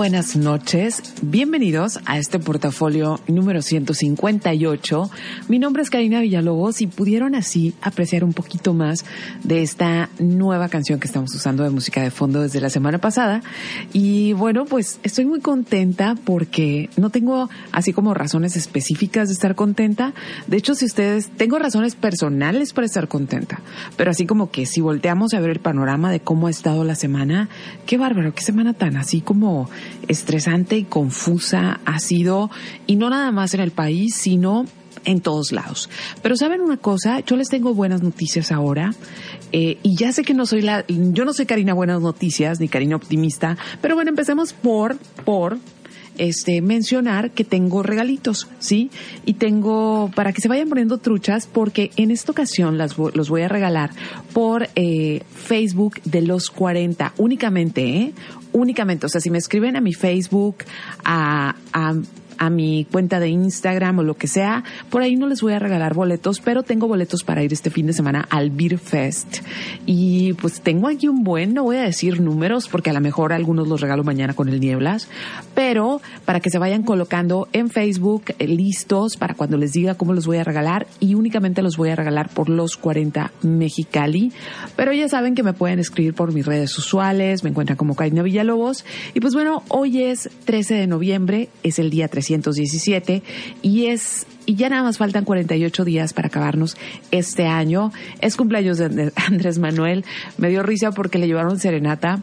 Buenas noches. Bienvenidos a este portafolio número 158. Mi nombre es Karina Villalobos y pudieron así apreciar un poquito más de esta nueva canción que estamos usando de música de fondo desde la semana pasada. Y bueno, pues estoy muy contenta porque no tengo así como razones específicas de estar contenta. De hecho, si ustedes, tengo razones personales para estar contenta, pero así como que si volteamos a ver el panorama de cómo ha estado la semana, qué bárbaro, qué semana tan así como estresante y confusa ha sido, y no nada más en el país, sino en todos lados. Pero saben una cosa, yo les tengo buenas noticias ahora. Eh, y ya sé que no soy la, yo no soy Karina Buenas Noticias ni Karina Optimista, pero bueno, empecemos por, por este, mencionar que tengo regalitos, ¿sí? Y tengo, para que se vayan poniendo truchas, porque en esta ocasión las, los voy a regalar por eh, Facebook de los 40, únicamente, ¿eh? Únicamente, o sea, si me escriben a mi Facebook, a, a a mi cuenta de Instagram o lo que sea. Por ahí no les voy a regalar boletos, pero tengo boletos para ir este fin de semana al Beer Fest. Y pues tengo aquí un buen, no voy a decir números porque a lo mejor algunos los regalo mañana con el Nieblas, pero para que se vayan colocando en Facebook eh, listos para cuando les diga cómo los voy a regalar y únicamente los voy a regalar por los 40 Mexicali. Pero ya saben que me pueden escribir por mis redes usuales, me encuentran como Karina Villalobos. Y pues bueno, hoy es 13 de noviembre, es el día 300 y es y ya nada más faltan 48 días para acabarnos este año. Es cumpleaños de Andrés Manuel. Me dio risa porque le llevaron serenata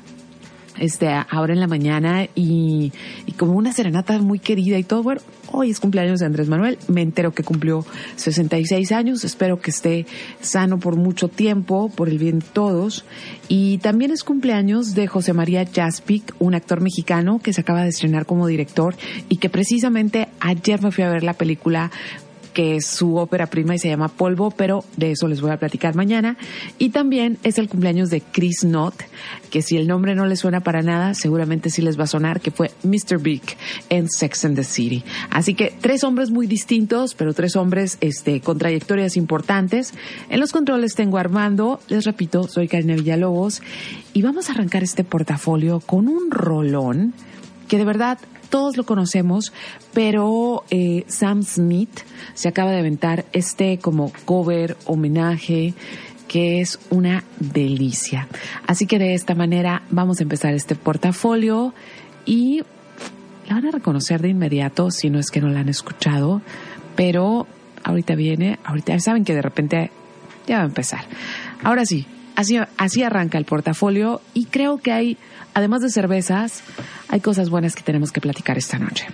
este, ahora en la mañana y, como una serenata muy querida y todo. Bueno, hoy es cumpleaños de Andrés Manuel. Me entero que cumplió 66 años. Espero que esté sano por mucho tiempo, por el bien de todos. Y también es cumpleaños de José María Jaspic, un actor mexicano que se acaba de estrenar como director y que precisamente ayer me fui a ver la película que es su ópera prima y se llama Polvo, pero de eso les voy a platicar mañana. Y también es el cumpleaños de Chris Knott, que si el nombre no les suena para nada, seguramente sí les va a sonar, que fue Mr. Big en Sex and the City. Así que tres hombres muy distintos, pero tres hombres este, con trayectorias importantes. En los controles tengo Armando, les repito, soy Karina Villalobos, y vamos a arrancar este portafolio con un rolón que de verdad todos lo conocemos, pero eh, Sam Smith se acaba de aventar este como cover, homenaje, que es una delicia. Así que de esta manera vamos a empezar este portafolio y la van a reconocer de inmediato si no es que no la han escuchado, pero ahorita viene, ahorita saben que de repente ya va a empezar. Ahora sí, así, así arranca el portafolio y creo que hay además de cervezas, hay cosas buenas que tenemos que platicar esta noche.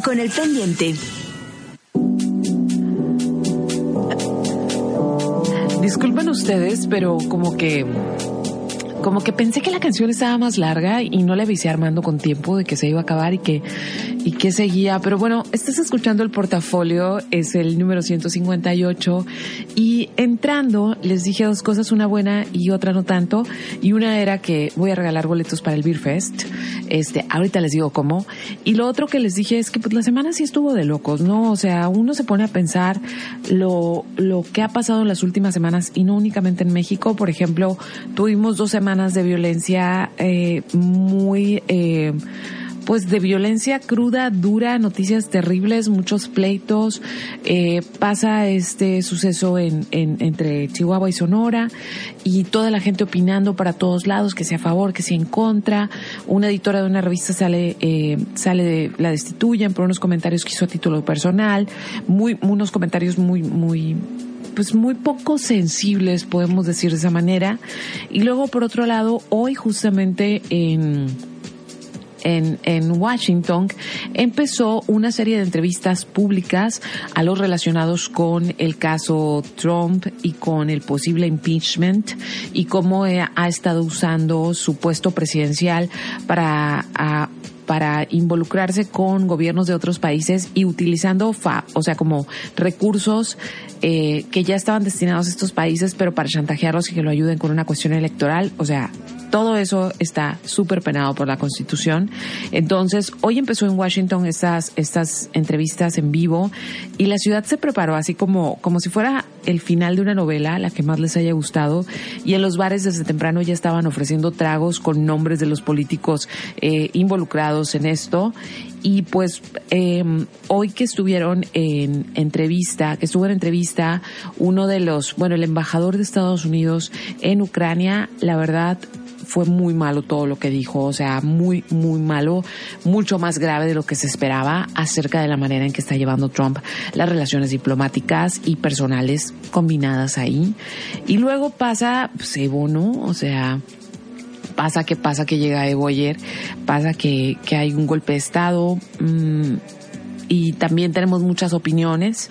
Con el pendiente. Disculpen ustedes, pero como que como que pensé que la canción estaba más larga y no le avisé Armando con tiempo de que se iba a acabar y que, y que seguía. Pero bueno, estás escuchando el portafolio, es el número 158 y entrando les dije dos cosas, una buena y otra no tanto. Y una era que voy a regalar boletos para el Beer Fest. Este, ahorita les digo cómo. Y lo otro que les dije es que pues la semana sí estuvo de locos, ¿no? O sea, uno se pone a pensar lo, lo que ha pasado en las últimas semanas y no únicamente en México. Por ejemplo, tuvimos dos semanas de violencia eh, muy... Eh, pues de violencia cruda, dura, noticias terribles, muchos pleitos. Eh, pasa este suceso en, entre Chihuahua y Sonora y toda la gente opinando para todos lados, que sea a favor, que sea en contra. Una editora de una revista sale, eh, sale de, la destituyen por unos comentarios que hizo a título personal, muy, unos comentarios muy, muy pues muy poco sensibles, podemos decir de esa manera. Y luego, por otro lado, hoy justamente en, en, en, Washington, empezó una serie de entrevistas públicas a los relacionados con el caso Trump y con el posible impeachment y cómo ha estado usando su puesto presidencial para para involucrarse con gobiernos de otros países y utilizando, fa, o sea, como recursos eh, que ya estaban destinados a estos países, pero para chantajearlos y que lo ayuden con una cuestión electoral. O sea, todo eso está súper penado por la Constitución. Entonces, hoy empezó en Washington estas, estas entrevistas en vivo y la ciudad se preparó así como, como si fuera el final de una novela, la que más les haya gustado. Y en los bares desde temprano ya estaban ofreciendo tragos con nombres de los políticos eh, involucrados en esto. Y pues eh, hoy que estuvieron en entrevista, que estuvo en entrevista uno de los, bueno, el embajador de Estados Unidos en Ucrania, la verdad fue muy malo todo lo que dijo, o sea, muy, muy malo, mucho más grave de lo que se esperaba acerca de la manera en que está llevando Trump las relaciones diplomáticas y personales combinadas ahí. Y luego pasa pues, Evo, ¿no? O sea, pasa que pasa que llega Evo ayer, pasa que, que hay un golpe de Estado. Mmm, y también tenemos muchas opiniones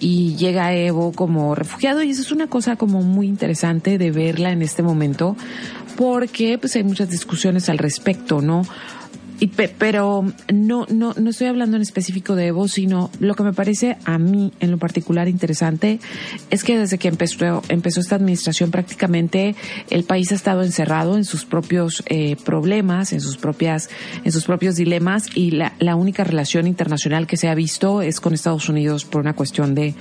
y llega Evo como refugiado y eso es una cosa como muy interesante de verla en este momento porque pues hay muchas discusiones al respecto, ¿no? Pero no, no, no estoy hablando en específico de Evo, sino lo que me parece a mí en lo particular interesante es que desde que empezó, empezó esta administración prácticamente el país ha estado encerrado en sus propios eh, problemas, en sus propias, en sus propios dilemas y la, la única relación internacional que se ha visto es con Estados Unidos por una cuestión de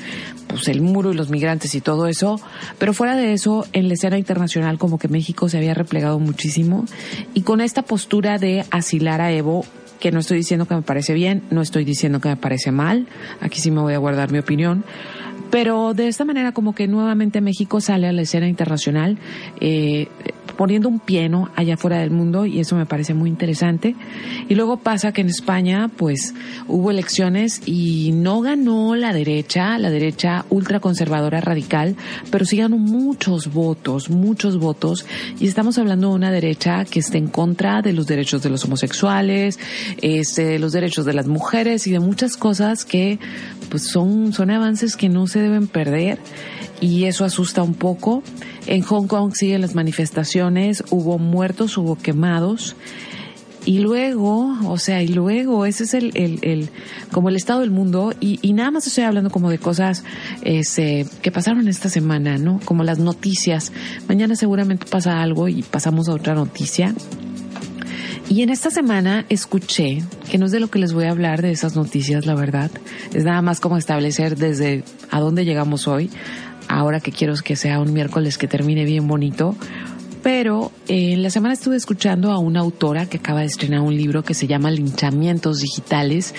pues el muro y los migrantes y todo eso. Pero fuera de eso, en la escena internacional como que México se había replegado muchísimo y con esta postura de asilar a Que no estoy diciendo que me parece bien, no estoy diciendo que me parece mal, aquí sí me voy a guardar mi opinión, pero de esta manera como que nuevamente México sale a la escena internacional eh, poniendo un piano allá fuera del mundo y eso me parece muy interesante. Y luego pasa que en España pues hubo elecciones y no ganó la derecha, la derecha ultraconservadora radical, pero sí ganó muchos votos, muchos votos y estamos hablando de una derecha que está en contra de los derechos de los homosexuales, este, los derechos de las mujeres y de muchas cosas que pues son, son avances que no se deben perder y eso asusta un poco. En Hong Kong siguen las manifestaciones, hubo muertos, hubo quemados. Y luego, o sea, y luego, ese es el, el, el como el estado del mundo, y, nada más estoy hablando como de cosas este, que pasaron esta semana, ¿no? Como las noticias. Mañana seguramente pasa algo y pasamos a otra noticia. Y en esta semana escuché, que no es de lo que les voy a hablar de esas noticias, la verdad, es nada más como establecer desde a dónde llegamos hoy, ahora que quiero que sea un miércoles que termine bien bonito. Pero eh, en la semana estuve escuchando a una autora que acaba de estrenar un libro que se llama Linchamientos Digitales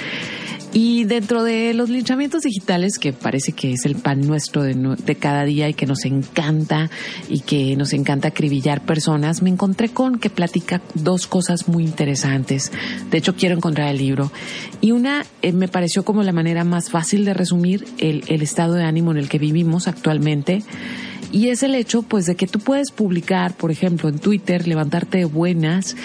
y dentro de los linchamientos digitales, que parece que es el pan nuestro de, de, cada día y que nos encanta y que nos encanta acribillar personas, me encontré con que platica dos cosas muy interesantes. De hecho, quiero encontrar el libro. Y una eh, me pareció como la manera más fácil de resumir el, el estado de ánimo en el que vivimos actualmente Y es el hecho, pues, de que tú puedes publicar, por ejemplo, en Twitter, levantarte de buenas,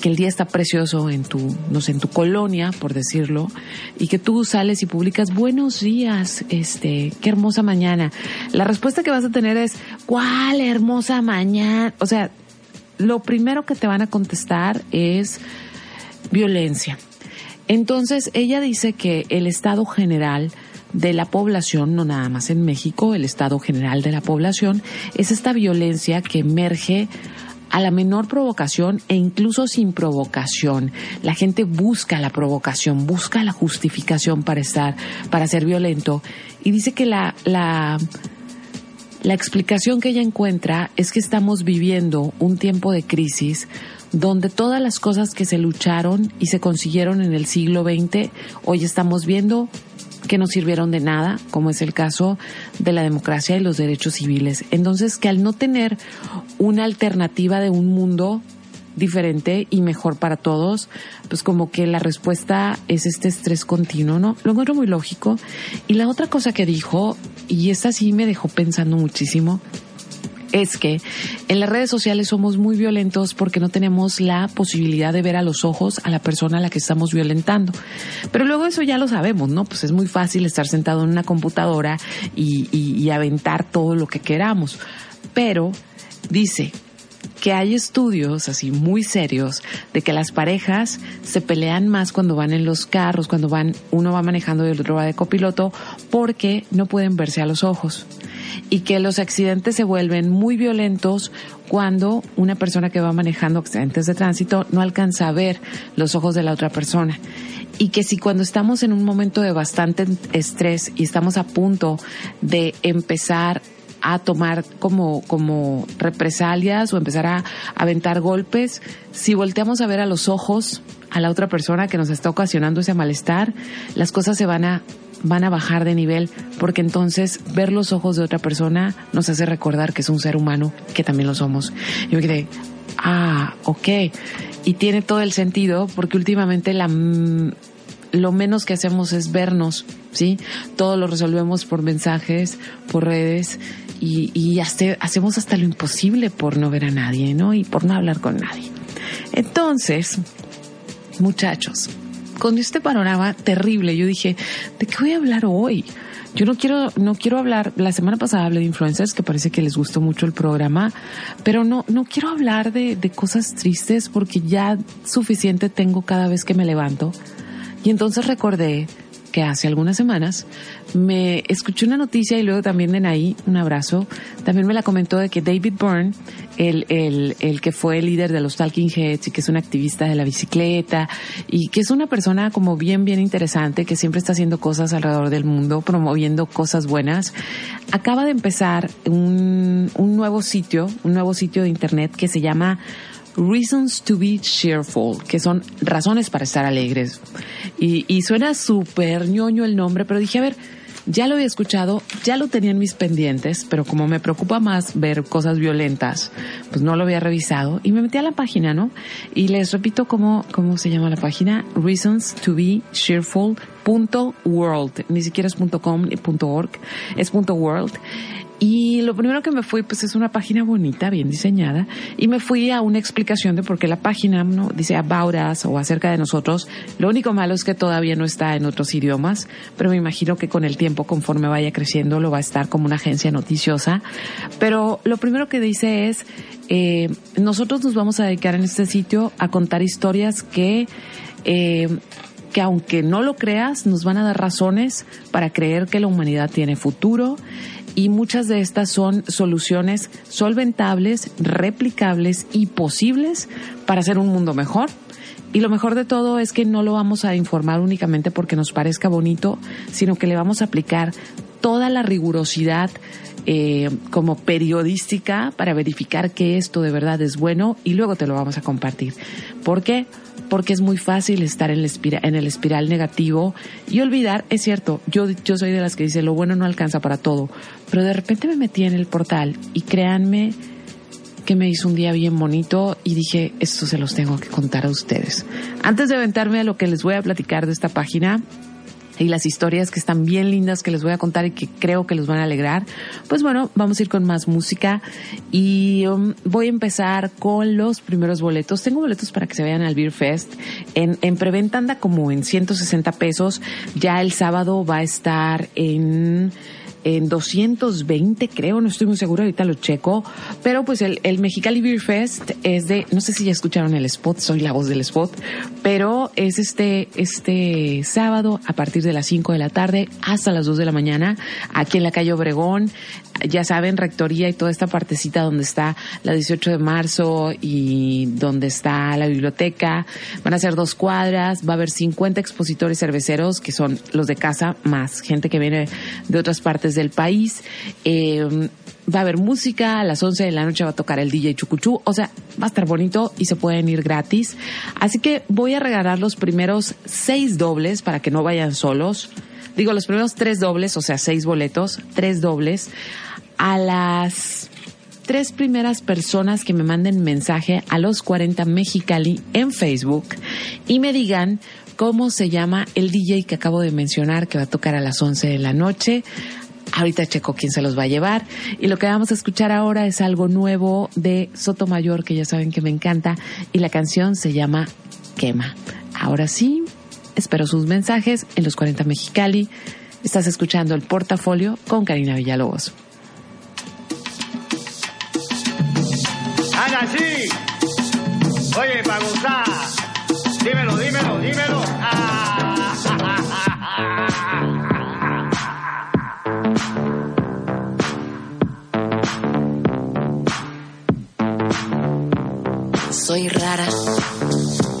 que el día está precioso en tu, no sé, en tu colonia, por decirlo, y que tú sales y publicas buenos días, este, qué hermosa mañana. La respuesta que vas a tener es, ¿cuál hermosa mañana? O sea, lo primero que te van a contestar es violencia. Entonces, ella dice que el estado general de la población, no nada más en México, el estado general de la población, es esta violencia que emerge a la menor provocación e incluso sin provocación. La gente busca la provocación, busca la justificación para estar, para ser violento. Y dice que la, la, la explicación que ella encuentra es que estamos viviendo un tiempo de crisis donde todas las cosas que se lucharon y se consiguieron en el siglo XX, hoy estamos viendo que no sirvieron de nada, como es el caso de la democracia y los derechos civiles. Entonces, que al no tener una alternativa de un mundo diferente y mejor para todos, pues como que la respuesta es este estrés continuo, ¿no? Lo encuentro muy lógico. Y la otra cosa que dijo, y esta sí me dejó pensando muchísimo, es que en las redes sociales somos muy violentos porque no tenemos la posibilidad de ver a los ojos a la persona a la que estamos violentando. Pero luego eso ya lo sabemos, ¿no? Pues es muy fácil estar sentado en una computadora y, y aventar todo lo que queramos. Pero dice, que hay estudios así muy serios de que las parejas se pelean más cuando van en los carros, cuando van, uno va manejando y el otro va de copiloto, porque no pueden verse a los ojos y que los accidentes se vuelven muy violentos cuando una persona que va manejando accidentes de tránsito no alcanza a ver los ojos de la otra persona. Y que si cuando estamos en un momento de bastante estrés y estamos a punto de empezar a tomar como, como represalias o empezar a aventar golpes, si volteamos a ver a los ojos a la otra persona que nos está ocasionando ese malestar, las cosas se van a van a bajar de nivel porque entonces ver los ojos de otra persona nos hace recordar que es un ser humano, que también lo somos. Yo me quedé, ah, ok. Y tiene todo el sentido porque últimamente la lo menos que hacemos es vernos, ¿sí? Todo lo resolvemos por mensajes, por redes y, hacemos hasta lo imposible por no ver a nadie, ¿no? Y por no hablar con nadie. Entonces, muchachos, con este panorama terrible, yo dije, ¿de qué voy a hablar hoy? Yo no quiero, no quiero hablar, la semana pasada hablé de influencers, que parece que les gustó mucho el programa, pero no, no quiero hablar de, de cosas tristes porque ya suficiente tengo cada vez que me levanto. Y entonces recordé que hace algunas semanas me escuché una noticia y luego también de ahí, un abrazo, también me la comentó de que David Byrne, el, el, el que fue el líder de los Talking Heads y que es un activista de la bicicleta y que es una persona como bien, bien interesante que siempre está haciendo cosas alrededor del mundo, promoviendo cosas buenas, acaba de empezar un, un nuevo sitio, un nuevo sitio de internet que se llama Reasons to be Cheerful, que son razones para estar alegres. Y, y suena súper ñoño el nombre, pero dije, a ver, ya lo había escuchado, ya lo tenía en mis pendientes, pero como me preocupa más ver cosas violentas, pues no lo había revisado y me metí a la página, ¿no? Y les repito cómo, cómo se llama la página, reasons to be cheerful world, ni siquiera es .com ni .org, es .world y lo primero que me fui, pues es una página bonita, bien diseñada, y me fui a una explicación de por qué la página ¿no? dice about us o acerca de nosotros. Lo único malo es que todavía no está en otros idiomas, pero me imagino que con el tiempo, conforme vaya creciendo, lo va a estar como una agencia noticiosa. Pero lo primero que dice es, eh, nosotros nos vamos a dedicar en este sitio a contar historias que... Eh, que aunque no lo creas, nos van a dar razones para creer que la humanidad tiene futuro y muchas de estas son soluciones solventables, replicables y posibles para hacer un mundo mejor. Y lo mejor de todo es que no lo vamos a informar únicamente porque nos parezca bonito, sino que le vamos a aplicar toda la rigurosidad eh, como periodística para verificar que esto de verdad es bueno y luego te lo vamos a compartir. ¿Por qué? porque es muy fácil estar en el, espiral, en el espiral negativo y olvidar, es cierto, yo, yo soy de las que dice lo bueno no alcanza para todo, pero de repente me metí en el portal y créanme que me hizo un día bien bonito y dije, esto se los tengo que contar a ustedes. Antes de aventarme a lo que les voy a platicar de esta página, y las historias que están bien lindas que les voy a contar y que creo que los van a alegrar, pues bueno, vamos a ir con más música y um, voy a empezar con los primeros boletos. Tengo boletos para que se vayan al Beer Fest. En, en preventa anda como en 160 pesos. Ya el sábado va a estar en en 220, creo, no estoy muy seguro, ahorita lo checo. Pero pues el, el Mexicali Beer Fest es de, no sé si ya escucharon el spot, soy la voz del spot, pero es este, este sábado a partir de las 5 de la tarde hasta las 2 de la mañana, aquí en la calle Obregón ya saben, Rectoría y toda esta partecita donde está la 18 de marzo y donde está la biblioteca. Van a ser dos cuadras, va a haber 50 expositores cerveceros, que son los de casa, más gente que viene de otras partes del país. Eh, va a haber música, a las 11 de la noche va a tocar el DJ Chucuchú, o sea, va a estar bonito y se pueden ir gratis. Así que voy a regalar los primeros seis dobles para que no vayan solos digo, los primeros tres dobles, o sea, seis boletos, tres dobles, a las tres primeras personas que me manden mensaje a los 40 Mexicali en Facebook y me digan cómo se llama el DJ que acabo de mencionar que va a tocar a las 11 de la noche. Ahorita checo quién se los va a llevar. Y lo que vamos a escuchar ahora es algo nuevo de Sotomayor, que ya saben que me encanta. Y la canción se llama Quema. Ahora sí, espero sus mensajes en los 40 Mexicali. Estás escuchando el portafolio con Karina Villalobos. Haga así. Oye, para. Dímelo, dímelo, dímelo. Ah, Soy rara,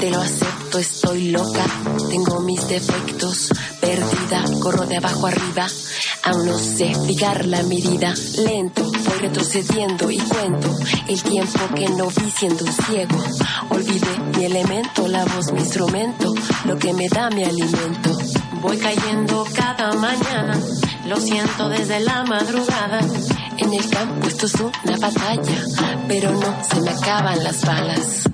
te lo acepto, estoy loca, tengo mis defectos, perdida, corro de abajo arriba, aún no sé fijar la medida, lento, voy retrocediendo y cuento el tiempo que no vi siendo ciego, olvidé mi elemento, la voz, mi instrumento, lo que me da mi alimento, voy cayendo cada mañana, lo siento desde la madrugada. En el campo esto es una batalla, pero no se me acaban las balas.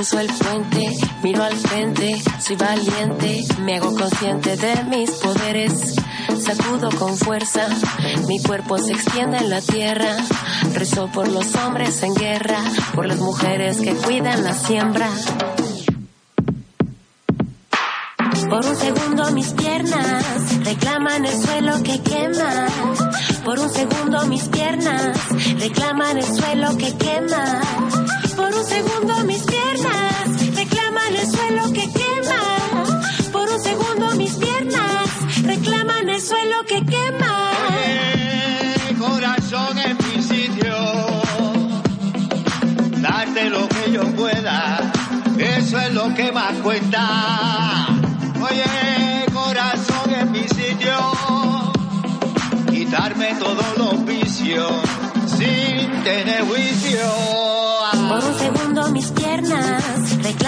Cruzo el puente. Miro al frente, soy valiente. Me hago consciente de mis poderes. Sacudo con fuerza. Mi cuerpo se extiende en la tierra. Rezo por los hombres en guerra. Por las mujeres que cuidan la siembra. Por un segundo mis piernas reclaman el suelo que quema. Por un segundo mis piernas reclaman el suelo que quema. Un segundo mis piernas reclaman el suelo que quema. Por un segundo mis piernas reclaman el suelo que quema. Eh, corazón en mi sitio, darte lo que yo pueda, eso es lo que más cuenta. Oye, corazón en mi sitio, quitarme todos los vicios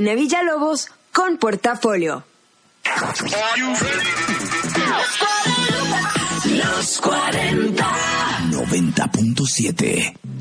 Karina Villalobos con Portafolio. Los 40. 90.7.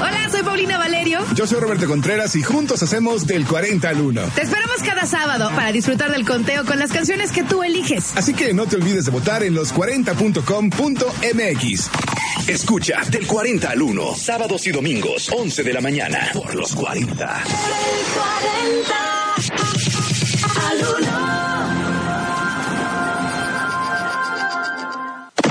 Hola, soy Paulina Valerio. Yo soy Roberto Contreras y juntos hacemos del 40 al 1. Te esperamos cada sábado para disfrutar del conteo con las canciones que tú eliges. Así que no te olvides de votar en los40.com.mx. Escucha del 40 al 1, sábados y domingos, 11 de la mañana, por los 40. Del 40 al 1.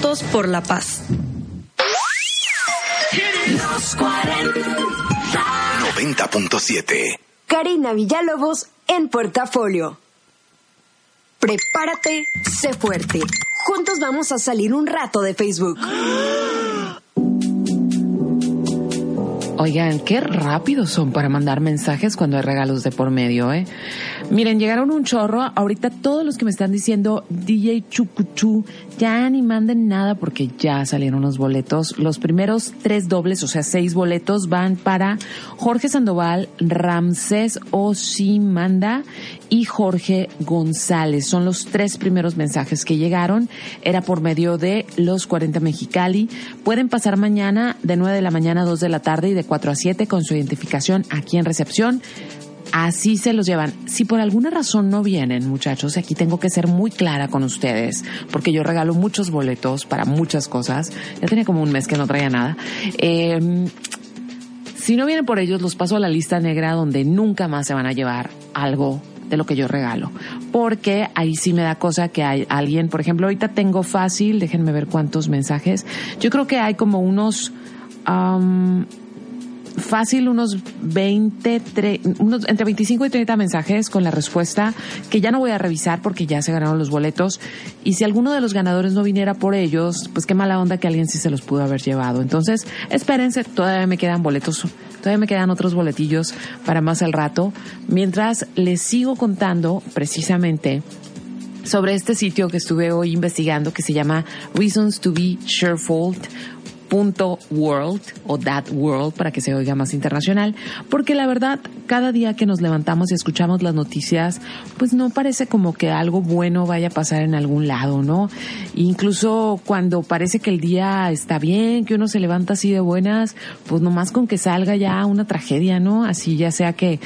Juntos por la paz. Los 40. 90.7. Karina Villalobos en Portafolio. Prepárate, sé fuerte. Juntos vamos a salir un rato de Facebook. Oigan, qué rápidos son para mandar mensajes cuando hay regalos de por medio, ¿eh? Miren, llegaron un chorro. Ahorita todos los que me están diciendo DJ Chucuchú, ya ni manden nada porque ya salieron los boletos. Los primeros tres dobles, o sea, seis boletos, van para Jorge Sandoval, Ramsés Osimanda y Jorge González. Son los tres primeros mensajes que llegaron. Era por medio de los 40 Mexicali. Pueden pasar mañana de 9 de la mañana a 2 de la tarde y de 4 a 7 con su identificación aquí en recepción. Así se los llevan. Si por alguna razón no vienen, muchachos, aquí tengo que ser muy clara con ustedes, porque yo regalo muchos boletos para muchas cosas. Ya tenía como un mes que no traía nada. Eh, si no vienen por ellos, los paso a la lista negra donde nunca más se van a llevar algo de lo que yo regalo. Porque ahí sí me da cosa que hay alguien, por ejemplo, ahorita tengo fácil, déjenme ver cuántos mensajes. Yo creo que hay como unos... fácil unos 20, tre, unos, entre 25 y 30 mensajes con la respuesta que ya no voy a revisar porque ya se ganaron los boletos. Y si alguno de los ganadores no viniera por ellos, pues qué mala onda que alguien sí se los pudo haber llevado. Entonces, espérense, todavía me quedan boletos, todavía me quedan otros boletillos para más al rato. Mientras les sigo contando precisamente sobre este sitio que estuve hoy investigando que se llama Reasons to be Sharefold punto world o that world para que se oiga más internacional porque la verdad cada día que nos levantamos y escuchamos las noticias pues no parece como que algo bueno vaya a pasar en algún lado no incluso cuando parece que el día está bien que uno se levanta así de buenas pues nomás con que salga ya una tragedia no así ya sea que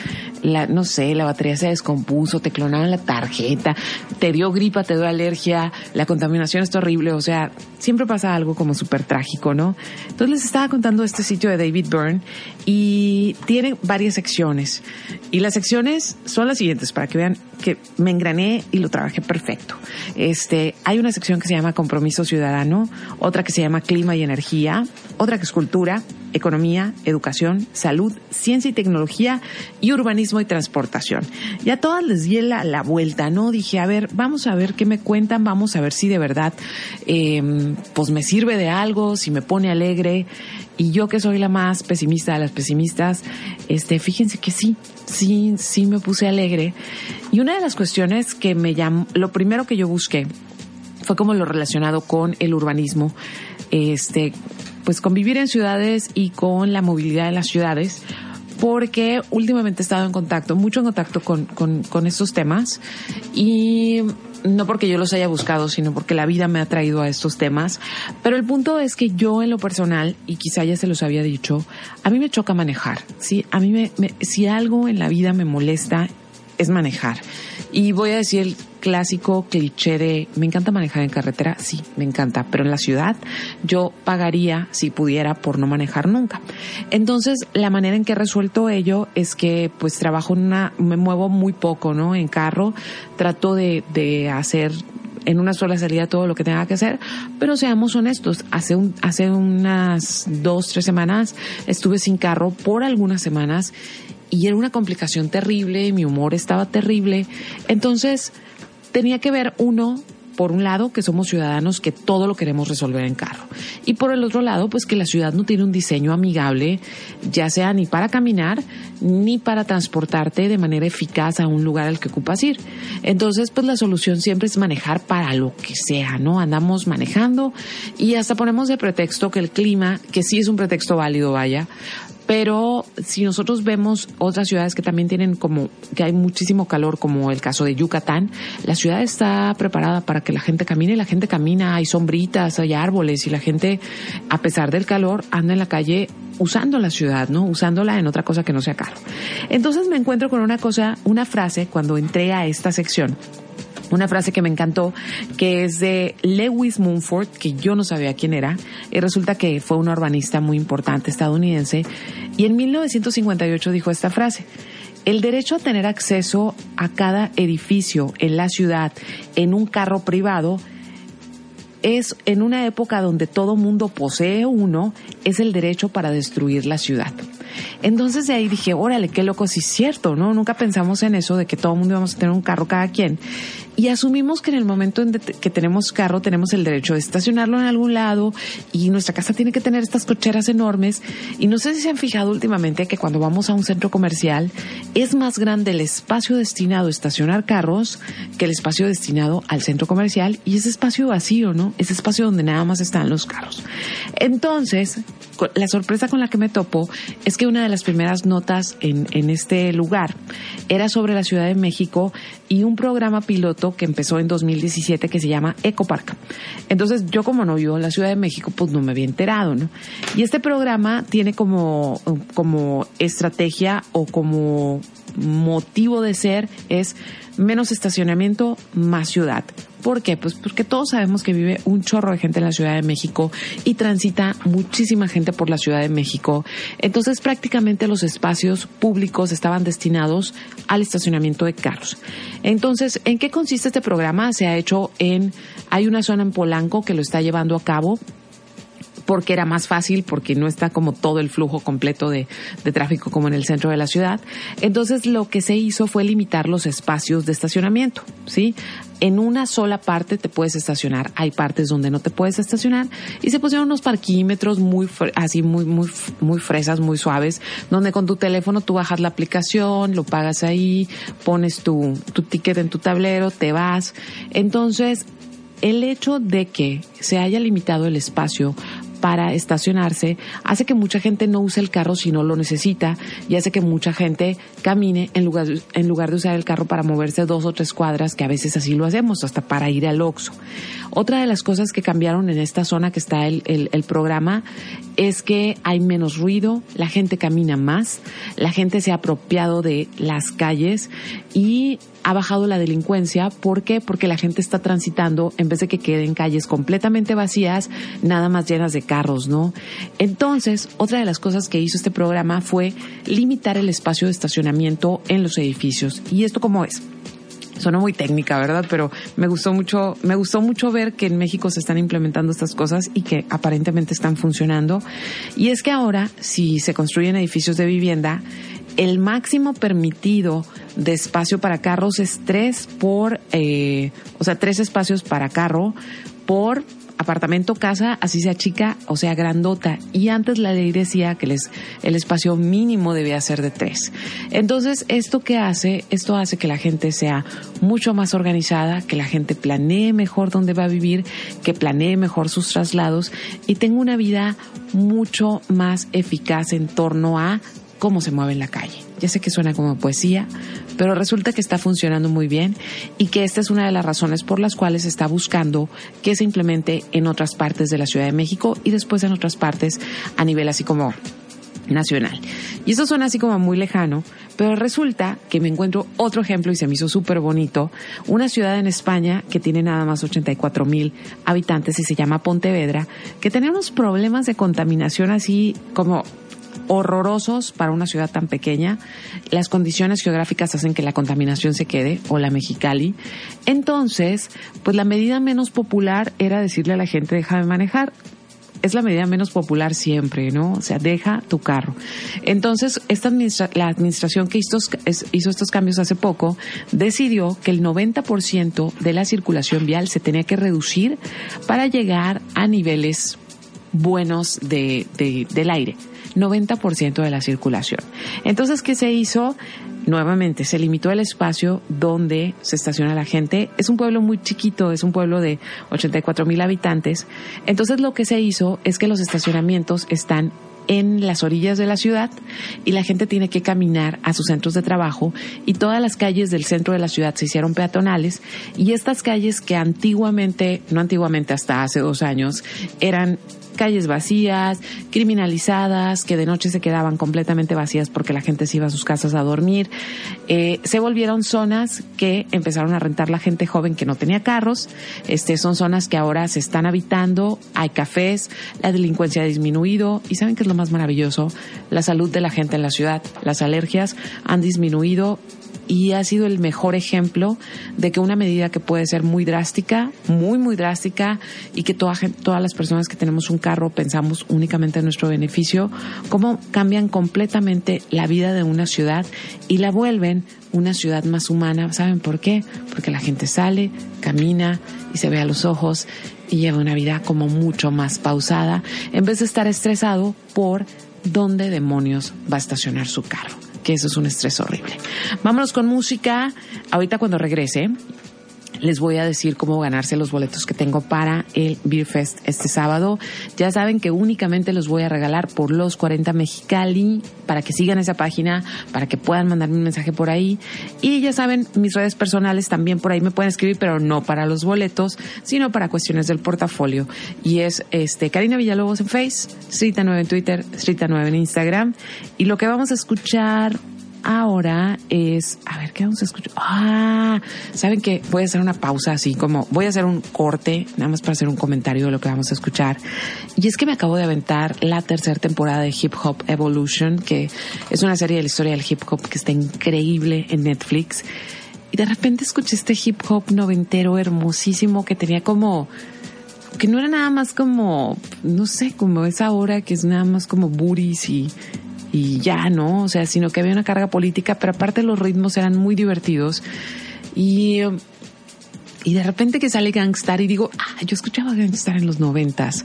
la no sé la batería se descompuso te clonaron la tarjeta te dio gripa te dio alergia la contaminación está horrible o sea siempre pasa algo como súper trágico no entonces les estaba contando este sitio de David Byrne y tiene varias secciones. Y las secciones son las siguientes para que vean que me engrané y lo trabajé perfecto. Este, hay una sección que se llama Compromiso Ciudadano, otra que se llama Clima y Energía, otra que es Cultura, Economía, Educación, Salud, Ciencia y Tecnología y Urbanismo y Transportación. Y a todas les di la, la vuelta, ¿no? Dije, a ver, vamos a ver qué me cuentan, vamos a ver si de verdad, eh, pues me sirve de algo, si me pone alegre. Y yo que soy la más pesimista de las pesimistas, este, fíjense que sí, sí, sí me puse alegre. Y una de las cuestiones que me llamó, lo primero que yo busqué fue como lo relacionado con el urbanismo, este, pues con vivir en ciudades y con la movilidad de las ciudades, porque últimamente he estado en contacto, mucho en contacto con, con, estos temas y no porque yo los haya buscado, sino porque la vida me ha traído a estos temas. Pero el punto es que yo en lo personal, y quizá ya se los había dicho, a mí me choca manejar. Sí, a mí me, si algo en la vida me molesta es manejar. Y voy a decir el clásico cliché de, ¿me encanta manejar en carretera? Sí, me encanta, pero en la ciudad yo pagaría, si pudiera, por no manejar nunca. Entonces, la manera en que he resuelto ello es que pues trabajo en una, me muevo muy poco, ¿no? En carro, trato de, de hacer en una sola salida todo lo que tenga que hacer, pero seamos honestos, hace, un, hace unas dos, tres semanas estuve sin carro por algunas semanas y era una complicación terrible, mi humor estaba terrible. Entonces, tenía que ver uno por un lado, que somos ciudadanos que todo lo queremos resolver en carro. Y por el otro lado, pues que la ciudad no tiene un diseño amigable, ya sea ni para caminar, ni para transportarte de manera eficaz a un lugar al que ocupas ir. Entonces, pues la solución siempre es manejar para lo que sea, ¿no? Andamos manejando y hasta ponemos de pretexto que el clima, que sí es un pretexto válido, vaya, pero si nosotros vemos otras ciudades que también tienen como que hay muchísimo calor, como el caso de Yucatán, la ciudad está preparada para que la gente camine, la gente camina, hay sombritas, hay árboles y la gente, a pesar del calor, anda en la calle usando la ciudad, ¿no? Usándola en otra cosa que no sea caro. Entonces me encuentro con una cosa, una frase cuando entré a esta sección una frase que me encantó, que es de Lewis Mumford, que yo no sabía quién era, y resulta que fue un urbanista muy importante estadounidense, y en 1958 dijo esta frase. El derecho a tener acceso a cada edificio en la ciudad en un carro privado es en una época donde todo mundo posee uno, es el derecho para destruir la ciudad. Entonces de ahí dije, órale, qué loco, si es cierto, ¿no? Nunca pensamos en eso de que todo mundo íbamos a tener un carro cada quien. Y asumimos que en el momento en que tenemos carro tenemos el derecho de estacionarlo en algún lado y nuestra casa tiene que tener estas cocheras enormes. Y no sé si se han fijado últimamente que cuando vamos a un centro comercial es más grande el espacio destinado a estacionar carros que el espacio destinado al centro comercial y ese espacio vacío, ¿no? Ese espacio donde nada más están los carros. Entonces, la sorpresa con la que me topo es que una de las primeras notas en, en este lugar era sobre la Ciudad de México y un programa piloto que empezó en 2017 que se llama Ecopark. Entonces yo como no vivo en la Ciudad de México, pues no me había enterado, ¿no? Y este programa tiene como, como estrategia o como motivo de ser es menos estacionamiento, más ciudad. ¿Por qué? Pues porque todos sabemos que vive un chorro de gente en la Ciudad de México y transita muchísima gente por la Ciudad de México. Entonces prácticamente los espacios públicos estaban destinados al estacionamiento de carros. Entonces, ¿en qué consiste este programa? Se ha hecho en, hay una zona en Polanco que lo está llevando a cabo porque era más fácil, porque no está como todo el flujo completo de, de, tráfico como en el centro de la ciudad. Entonces lo que se hizo fue limitar los espacios de estacionamiento, ¿sí? En una sola parte te puedes estacionar, hay partes donde no te puedes estacionar y se pusieron unos parquímetros muy así muy muy muy fresas, muy suaves, donde con tu teléfono tú bajas la aplicación, lo pagas ahí, pones tu tu ticket en tu tablero, te vas. Entonces, el hecho de que se haya limitado el espacio para estacionarse hace que mucha gente no use el carro si no lo necesita y hace que mucha gente camine en lugar, en lugar de usar el carro para moverse dos o tres cuadras, que a veces así lo hacemos, hasta para ir al Oxxo. Otra de las cosas que cambiaron en esta zona que está el, el, el programa es que hay menos ruido, la gente camina más, la gente se ha apropiado de las calles y ha bajado la delincuencia. ¿Por qué? Porque la gente está transitando, en vez de que queden calles completamente vacías, nada más llenas de carros, ¿no? Entonces, otra de las cosas que hizo este programa fue limitar el espacio de estacionamiento en los edificios. ¿Y esto cómo es? Sonó muy técnica, ¿verdad? Pero me gustó mucho, me gustó mucho ver que en México se están implementando estas cosas y que aparentemente están funcionando. Y es que ahora, si se construyen edificios de vivienda, el máximo permitido de espacio para carros es tres por, eh, o sea, tres espacios para carro por apartamento, casa, así sea chica o sea grandota. Y antes la ley decía que les, el espacio mínimo debía ser de tres. Entonces, ¿esto qué hace? Esto hace que la gente sea mucho más organizada, que la gente planee mejor dónde va a vivir, que planee mejor sus traslados y tenga una vida mucho más eficaz en torno a cómo se mueve en la calle. Ya sé que suena como poesía, pero resulta que está funcionando muy bien y que esta es una de las razones por las cuales está buscando que se implemente en otras partes de la Ciudad de México y después en otras partes a nivel así como nacional. Y eso suena así como muy lejano, pero resulta que me encuentro otro ejemplo y se me hizo súper bonito, una ciudad en España que tiene nada más 84 mil habitantes y se llama Pontevedra, que tenemos problemas de contaminación así como horrorosos para una ciudad tan pequeña. Las condiciones geográficas hacen que la contaminación se quede, o la Mexicali. Entonces, pues la medida menos popular era decirle a la gente deja de manejar es la medida menos popular siempre, ¿no? O sea, deja tu carro. Entonces, esta la administración que hizo, hizo estos cambios hace poco decidió que el 90% de la circulación vial se tenía que reducir para llegar a niveles buenos de, del aire. 90% de la circulación. Entonces, ¿qué se hizo? Nuevamente, se limitó el espacio donde se estaciona la gente. Es un pueblo muy chiquito, es un pueblo de 84 mil habitantes. Entonces, lo que se hizo es que los estacionamientos están en las orillas de la ciudad y la gente tiene que caminar a sus centros de trabajo y todas las calles del centro de la ciudad se hicieron peatonales y estas calles que antiguamente, no antiguamente hasta hace dos años, eran calles vacías, criminalizadas, que de noche se quedaban completamente vacías porque la gente se iba a sus casas a dormir. Eh, se volvieron zonas que empezaron a rentar la gente joven que no tenía carros. Este, son zonas que ahora se están habitando, hay cafés, la delincuencia ha disminuido y saben que es lo más maravilloso, la salud de la gente en la ciudad, las alergias han disminuido y ha sido el mejor ejemplo de que una medida que puede ser muy drástica, muy, muy drástica, y que toda, todas las personas que tenemos un carro pensamos únicamente en nuestro beneficio, cómo cambian completamente la vida de una ciudad y la vuelven una ciudad más humana. ¿Saben por qué? Porque la gente sale, camina y se ve a los ojos y lleva una vida como mucho más pausada, en vez de estar estresado por dónde demonios va a estacionar su carro que eso es un estrés horrible. Vámonos con música. Ahorita cuando regrese, les voy a decir cómo ganarse los boletos que tengo para el Beer Fest este sábado. Ya saben que únicamente los voy a regalar por los 40 Mexicali para que sigan esa página, para que puedan mandarme un mensaje por ahí. Y ya saben, mis redes personales también por ahí me pueden escribir, pero no para los boletos, sino para cuestiones del portafolio. Y es este Karina Villalobos en Face, Strita 9 en Twitter, Strita 9 en Instagram. Y lo que vamos a escuchar ahora es, a ver, ¿qué vamos a escuchar? Ah, ¿saben qué? Voy a hacer una pausa así como, voy a hacer un corte, nada más para hacer un comentario de lo que vamos a escuchar. Y es que me acabo de aventar la tercera temporada de Hip Hop Evolution, que es una serie de la historia del hip hop que está increíble en Netflix. Y de repente escuché este hip hop noventero hermosísimo que tenía como que no era nada más como, no sé, como esa hora que es nada más como buris y y ya, ¿no? O sea, sino que había una carga política, pero aparte los ritmos eran muy divertidos. Y, y de repente que sale Gangstar y digo, ah, yo escuchaba Gangstar en los noventas.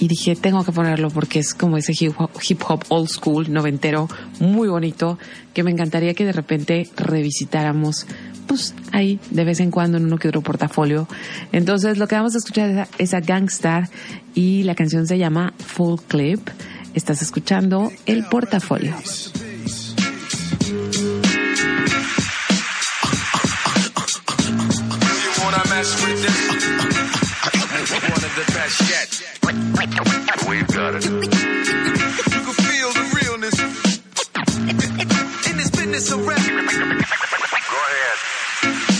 Y dije, tengo que ponerlo porque es como ese hip hop, old school, noventero, muy bonito, que me encantaría que de repente revisitáramos pues ahí de vez en cuando en uno que otro portafolio. Entonces lo que vamos a escuchar es a Gangstar y la canción se llama Full Clip. Estás escuchando El Portafolio.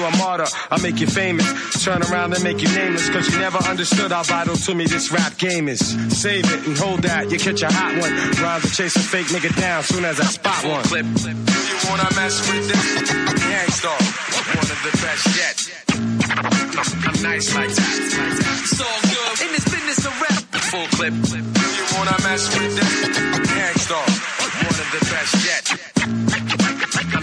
you a martyr. I'll make you famous. Turn around and make you nameless. Cause you never understood how vital to me this rap game is. Save it and hold that. You catch a hot one. Rhymes to chase a fake nigga down soon as I spot one. Clip. You wanna mess with this? Gangstar. One of the best yet. I'm nice like that. It's all good. In this business of rap. Full clip. You wanna mess with this? Gangstar. One of the best yet.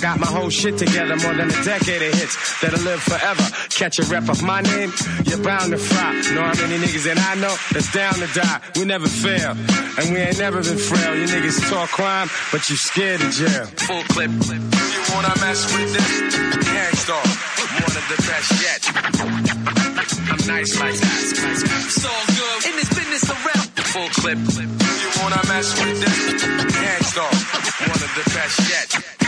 got my whole shit together. More than a decade of hits that'll live forever. Catch a rep of my name, you're bound to fry. Know how many niggas that I know that's down to die. We never fail, and we ain't never been frail. You niggas talk crime, but you scared of jail. Full clip. If you wanna mess with this? Gangstar. One of the best yet. I'm nice like that. It's all good. In this business around. Full clip. You wanna mess with this? Gangstar. One of the best yet.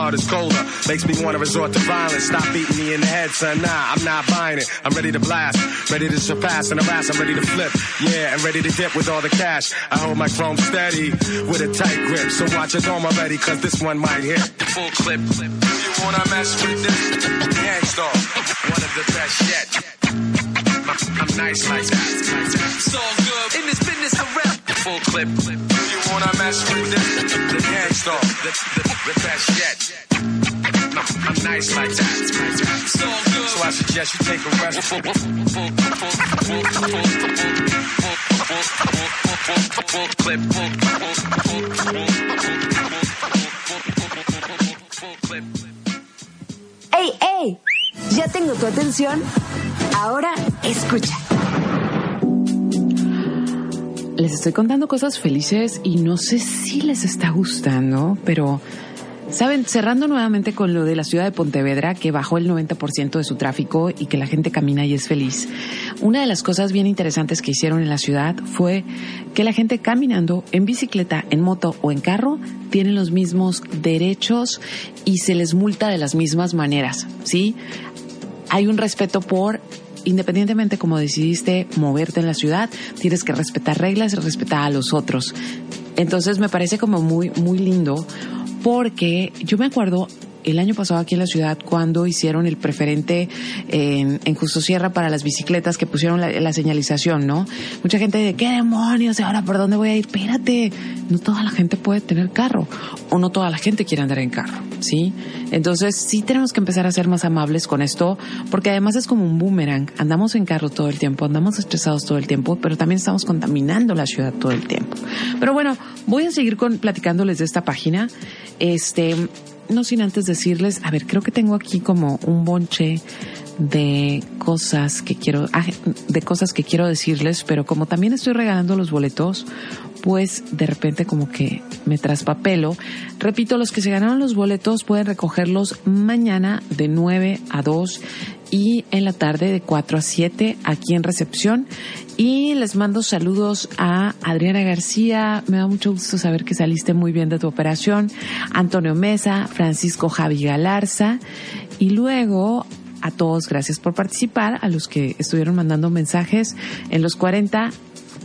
heart is colder. Makes me wanna resort to violence. Stop beating me in the head, son. Nah, I'm not buying it. I'm ready to blast. Ready to surpass and harass. I'm ready to flip. Yeah, and ready to dip with all the cash. I hold my chrome steady with a tight grip. So watch your dome already, cause this one might hit. Full clip. You wanna mess with this? Gangstar. One of the best yet. I'm nice like that. It's all good. In this business around. Full clip. I'm nice like that. So I suggest you take a rest. ¿Ya tengo tu atención? Ahora escucha. Les estoy contando cosas felices y no sé si les está gustando, pero Saben, cerrando nuevamente con lo de la ciudad de Pontevedra, que bajó el 90% de su tráfico y que la gente camina y es feliz. Una de las cosas bien interesantes que hicieron en la ciudad fue que la gente caminando en bicicleta, en moto o en carro tienen los mismos derechos y se les multa de las mismas maneras, ¿sí? Hay un respeto por independientemente como decidiste moverte en la ciudad, tienes que respetar reglas y respetar a los otros. Entonces me parece como muy, muy lindo porque yo me acuerdo el año pasado aquí en la ciudad cuando hicieron el preferente en, en Justo Sierra para las bicicletas que pusieron la, señalización, ¿no? Mucha gente dice, ¿qué demonios? ¿Y ahora por dónde voy a ir? Espérate, no toda la gente puede tener carro o no toda la gente quiere andar en carro, ¿sí? Entonces sí tenemos que empezar a ser más amables con esto porque además es como un boomerang. Andamos en carro todo el tiempo, andamos estresados todo el tiempo, pero también estamos contaminando la ciudad todo el tiempo. Pero bueno, voy a seguir con, platicándoles de esta página. Este, no sin antes decirles, a ver, creo que tengo aquí como un bonche de cosas que quiero, de cosas que quiero decirles, pero como también estoy regalando los boletos, pues de repente como que me traspapelo. Repito, los que se ganaron los boletos pueden recogerlos mañana de 9 a 2 y en la tarde de 4 a 7 aquí en recepción. Y les mando saludos a Adriana García. Me da mucho gusto saber que saliste muy bien de tu operación. Antonio Mesa, Francisco Javi Galarza. Y luego a todos, gracias por participar. A los que estuvieron mandando mensajes en los 40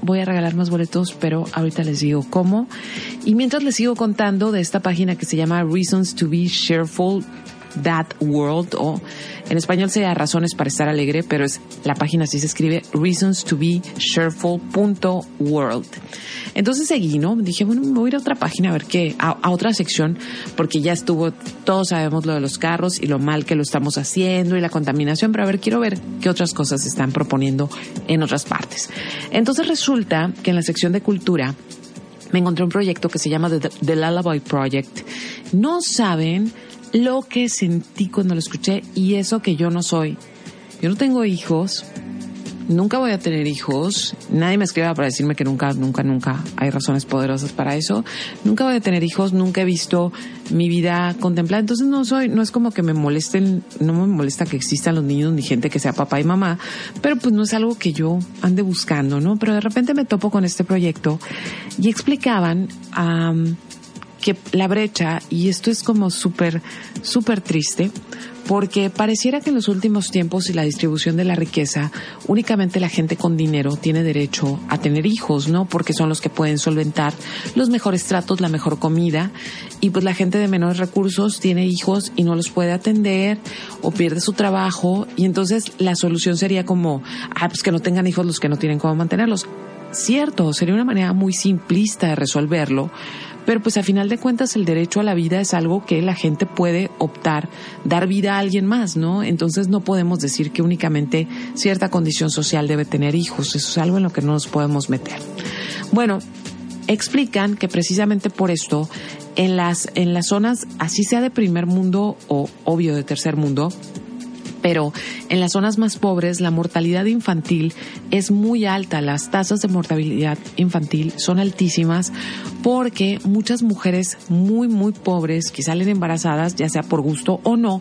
voy a regalar más boletos, pero ahorita les digo cómo. Y mientras les sigo contando de esta página que se llama Reasons to be Cheerful That World o en español sería razones para estar alegre, pero es la página así se escribe reasons to be cheerful.world. Entonces seguí, ¿no? Dije, bueno, me voy a ir a otra página a ver qué, a, a, otra sección, porque ya estuvo, todos sabemos lo de los carros y lo mal que lo estamos haciendo y la contaminación, pero a ver, quiero ver qué otras cosas se están proponiendo en otras partes. Entonces resulta que en la sección de cultura me encontré un proyecto que se llama The, The Lullaby Project. No saben lo que sentí cuando lo escuché y eso que yo no soy. Yo no tengo hijos, nunca voy a tener hijos, nadie me escriba para decirme que nunca, nunca, nunca hay razones poderosas para eso, nunca voy a tener hijos, nunca he visto mi vida contemplada, entonces no soy, no es como que me molesten, no me molesta que existan los niños ni gente que sea papá y mamá, pero pues no es algo que yo ande buscando, ¿no? Pero de repente me topo con este proyecto y explicaban que la brecha, y esto es como súper, súper triste, porque pareciera que en los últimos tiempos y la distribución de la riqueza, únicamente la gente con dinero tiene derecho a tener hijos, ¿no? Porque son los que pueden solventar los mejores tratos, la mejor comida, y pues la gente de menores recursos tiene hijos y no los puede atender o pierde su trabajo, y entonces la solución sería como, ah, pues que no tengan hijos los que no tienen cómo mantenerlos. Cierto, sería una manera muy simplista de resolverlo, pero pues a final de cuentas el derecho a la vida es algo que la gente puede optar, dar vida a alguien más, ¿no? Entonces no podemos decir que únicamente cierta condición social debe tener hijos, eso es algo en lo que no nos podemos meter. Bueno, explican que precisamente por esto en las en las zonas así sea de primer mundo o obvio de tercer mundo pero en las zonas más pobres la mortalidad infantil es muy alta, las tasas de mortalidad infantil son altísimas porque muchas mujeres muy, muy pobres que salen embarazadas, ya sea por gusto o no,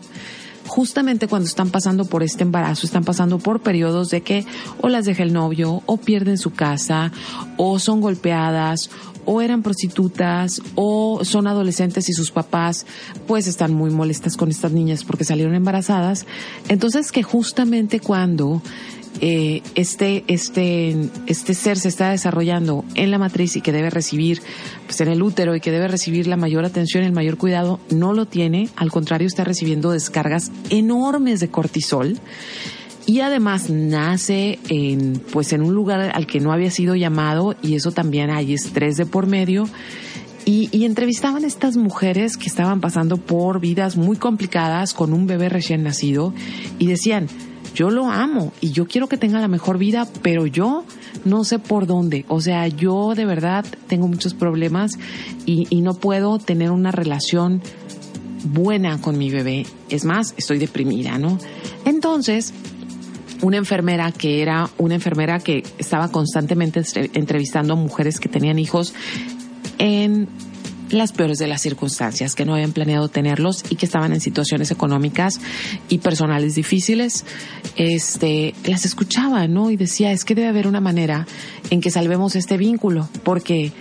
justamente cuando están pasando por este embarazo, están pasando por periodos de que o las deja el novio, o pierden su casa, o son golpeadas, o eran prostitutas o son adolescentes y sus papás pues están muy molestas con estas niñas porque salieron embarazadas. Entonces que justamente cuando eh, este, este, este ser se está desarrollando en la matriz y que debe recibir, pues en el útero y que debe recibir la mayor atención el mayor cuidado, no lo tiene, al contrario está recibiendo descargas enormes de cortisol y además nace en pues en un lugar al que no había sido llamado y eso también hay estrés de por medio. Y, entrevistaban a estas mujeres que estaban pasando por vidas muy complicadas con un bebé recién nacido y decían yo lo amo y yo quiero que tenga la mejor vida pero yo no sé por dónde. O sea yo de verdad tengo muchos problemas y no puedo tener una relación buena con mi bebé. Es más estoy deprimida no entonces una enfermera que era una enfermera que estaba constantemente entrevistando a mujeres que tenían hijos en las peores de las circunstancias, que no habían planeado tenerlos y que estaban en situaciones económicas y personales difíciles, este, las escuchaba, ¿no? Y decía, es que debe haber una manera en que salvemos este vínculo, porque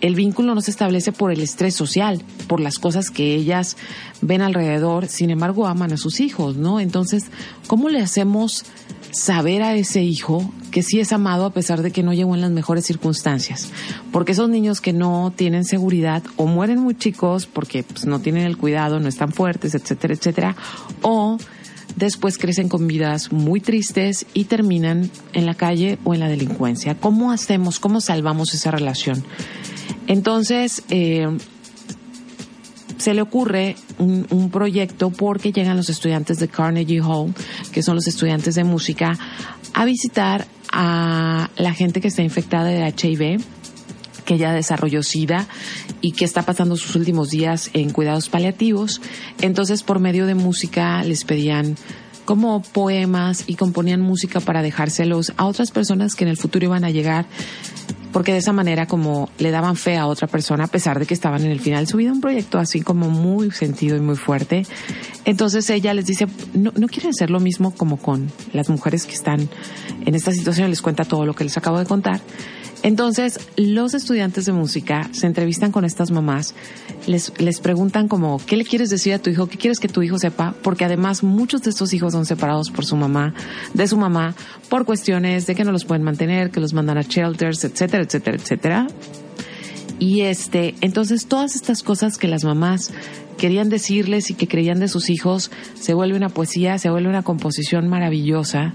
el vínculo no se establece por el estrés social, por las cosas que ellas ven alrededor, sin embargo aman a sus hijos, ¿no? Entonces, ¿cómo le hacemos saber a ese hijo que sí es amado a pesar de que no llegó en las mejores circunstancias. Porque esos niños que no tienen seguridad o mueren muy chicos porque pues, no tienen el cuidado, no están fuertes, etcétera, etcétera, o después crecen con vidas muy tristes y terminan en la calle o en la delincuencia. ¿Cómo hacemos, cómo salvamos esa relación? Entonces, eh, se le ocurre un, proyecto porque llegan los estudiantes de Carnegie Hall, que son los estudiantes de música, a visitar a la gente que está infectada de HIV que ya desarrolló SIDA y que está pasando sus últimos días en cuidados paliativos. Entonces, por medio de música les pedían como poemas y componían música para dejárselos a otras personas que en el futuro iban a llegar porque de esa manera como le daban fe a otra persona a pesar de que estaban en el final de su vida, un proyecto así como muy sentido y muy fuerte. Entonces ella les dice, no, no quieren hacer lo mismo como con las mujeres que están en esta situación, les cuenta todo lo que les acabo de contar. Entonces, los estudiantes de música se entrevistan con estas mamás, les, les preguntan como, ¿qué le quieres decir a tu hijo? ¿Qué quieres que tu hijo sepa? Porque además muchos de estos hijos son separados por su mamá, de su mamá, por cuestiones de que no los pueden mantener, que los mandan a shelters, etcétera, etcétera, etcétera. Y este, entonces todas estas cosas que las mamás querían decirles y que creían de sus hijos, se vuelve una poesía, se vuelve una composición maravillosa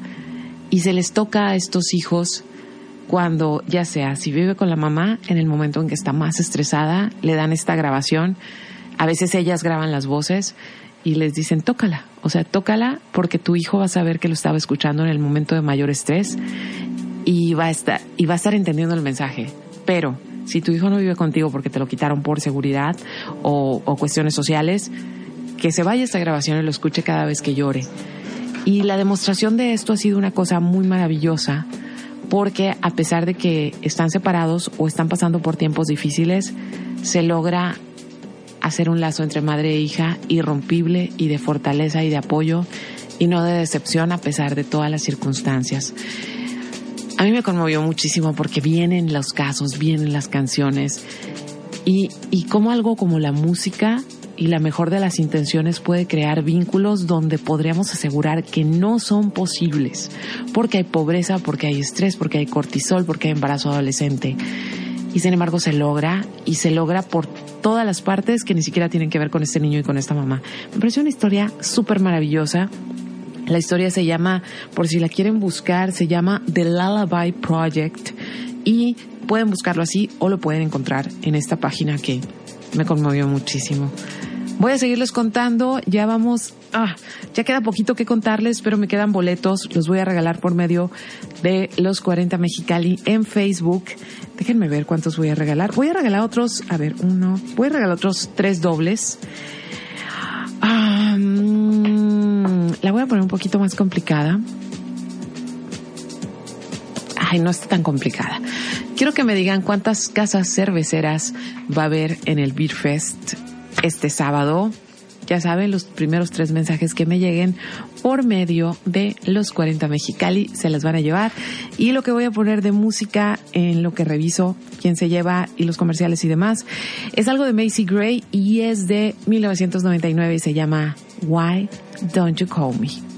y se les toca a estos hijos cuando ya sea si vive con la mamá en el momento en que está más estresada, le dan esta grabación, a veces ellas graban las voces y les dicen tócala, o sea, tócala porque tu hijo va a saber que lo estaba escuchando en el momento de mayor estrés y va a estar y va a estar entendiendo el mensaje. Pero si tu hijo no vive contigo porque te lo quitaron por seguridad o, o cuestiones sociales, que se vaya esta grabación y lo escuche cada vez que llore. Y la demostración de esto ha sido una cosa muy maravillosa porque a pesar de que están separados o están pasando por tiempos difíciles, se logra hacer un lazo entre madre e hija irrompible y de fortaleza y de apoyo y no de decepción a pesar de todas las circunstancias. A mí me conmovió muchísimo porque vienen los casos, vienen las canciones y, y como algo como la música y la mejor de las intenciones puede crear vínculos donde podríamos asegurar que no son posibles, porque hay pobreza, porque hay estrés, porque hay cortisol, porque hay embarazo adolescente. Y sin embargo se logra y se logra por todas las partes que ni siquiera tienen que ver con este niño y con esta mamá. Me pareció una historia súper maravillosa. La historia se llama, por si la quieren buscar, se llama The Lullaby Project y pueden buscarlo así o lo pueden encontrar en esta página que me conmovió muchísimo. Voy a seguirles contando, ya vamos, ah, ya queda poquito que contarles, pero me quedan boletos, los voy a regalar por medio de los 40 Mexicali en Facebook. Déjenme ver cuántos voy a regalar. Voy a regalar otros, a ver, uno, voy a regalar otros tres dobles. Ah, mm, la voy a poner un poquito más complicada. Ay, no está tan complicada. Quiero que me digan cuántas casas cerveceras va a haber en el Beer Fest este sábado. Ya saben, los primeros tres mensajes que me lleguen por medio de los 40 Mexicali se las van a llevar. Y lo que voy a poner de música en lo que reviso quién se lleva y los comerciales y demás es algo de Macy Gray y es de 1999 y se llama Why Don't You Call Me.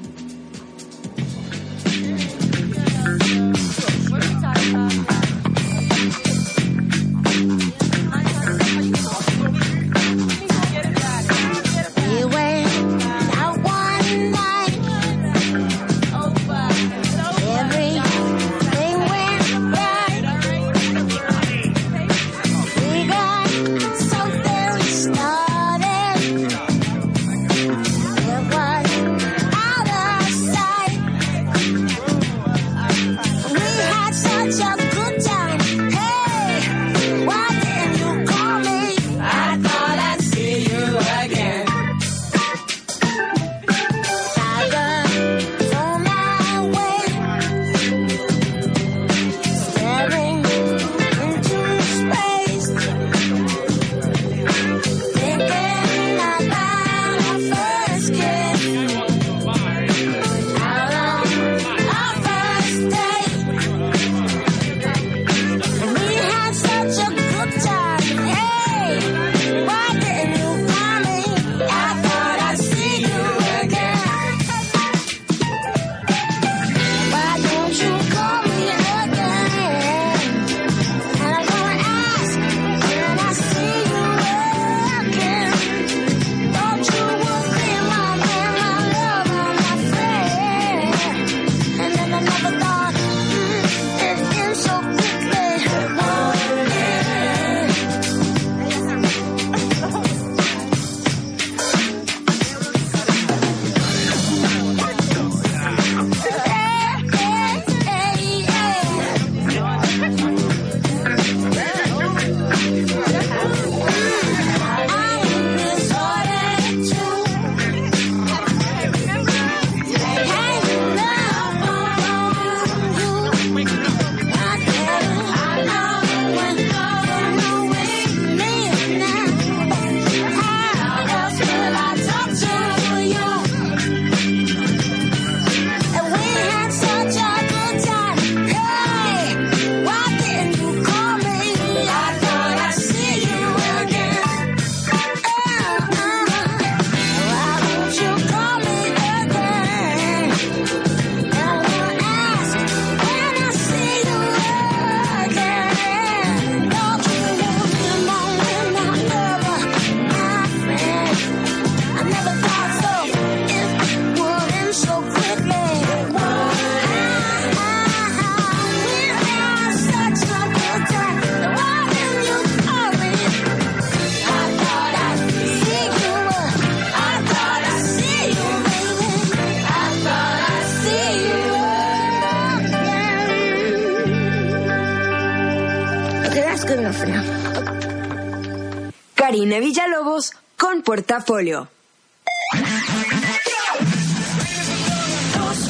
Karina Villalobos con Portafolio.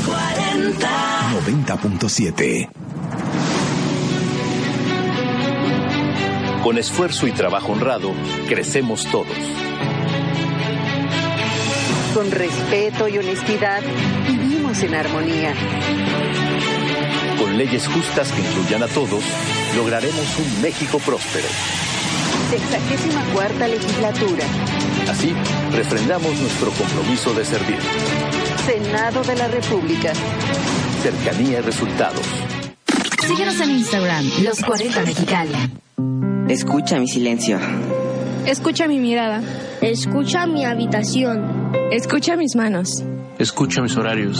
40. 90.7. Con esfuerzo y trabajo honrado, crecemos todos. Con respeto y honestidad, vivimos en armonía. Con leyes justas que incluyan a todos, lograremos un México próspero. Sexagésima cuarta legislatura. Así, refrendamos nuestro compromiso de servir. Senado de la República. Cercanía y resultados. Síguenos en Instagram, Los 40 Mexicali. Escucha mi silencio. Escucha mi mirada. Escucha mi habitación. Escucha mis manos. Escucha mis horarios.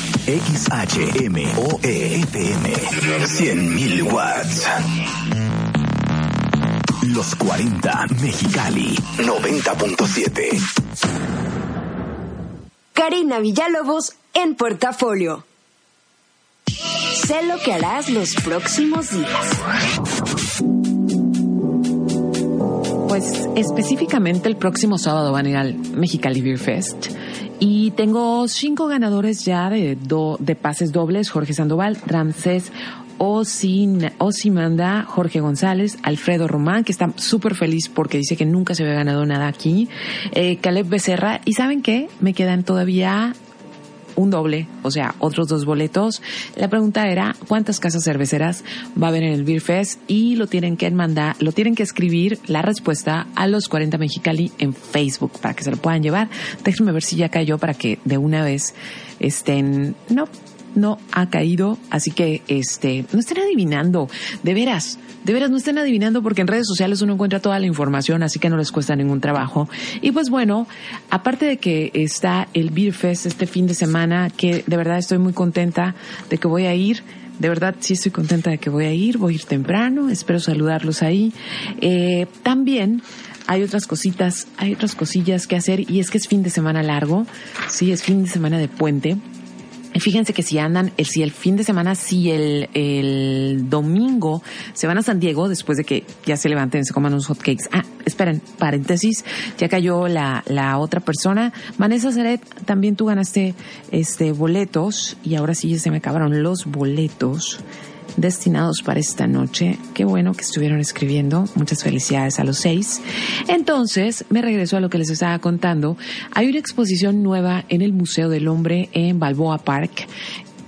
XHMOE FM 100.000 watts. Los 40 Mexicali 90.7 Karina Villalobos en portafolio. Sé lo que harás los próximos días. Pues específicamente el próximo sábado van a ir al Mexicali Beer Fest y tengo cinco ganadores ya de, do- de pases dobles, Jorge Sandoval, Ramsés Osimanda, Jorge González, Alfredo Román, que está súper feliz porque dice que nunca se había ganado nada aquí, eh, Caleb Becerra, y ¿saben qué? Me quedan todavía un doble, o sea, otros dos boletos. La pregunta era cuántas casas cerveceras va a haber en el Beer Fest y lo tienen que mandar, lo tienen que escribir la respuesta a los 40 Mexicali en Facebook para que se lo puedan llevar. Déjenme ver si ya cayó para que de una vez estén, no, no ha caído, así que este, no estén adivinando, de veras. De veras, no estén adivinando porque en redes sociales uno encuentra toda la información, así que no les cuesta ningún trabajo. Y pues bueno, aparte de que está el Beer Fest este fin de semana, que de verdad estoy muy contenta de que voy a ir. De verdad sí estoy contenta de que voy a ir, voy a ir temprano, espero saludarlos ahí. Eh, también hay otras cositas, hay otras cosillas que hacer y es que es fin de semana largo, sí, es fin de semana de puente. Fíjense que si andan, el, si el fin de semana, si el, domingo se van a San Diego después de que ya se levanten, se coman unos hotcakes. Ah, esperen, paréntesis, ya cayó la, la otra persona. Vanessa Seret, también tú ganaste este boletos y ahora sí se me acabaron los boletos destinados para esta noche. Qué bueno que estuvieron escribiendo. Muchas felicidades a los seis. Entonces, me regreso a lo que les estaba contando. Hay una exposición nueva en el Museo del Hombre en Balboa Park.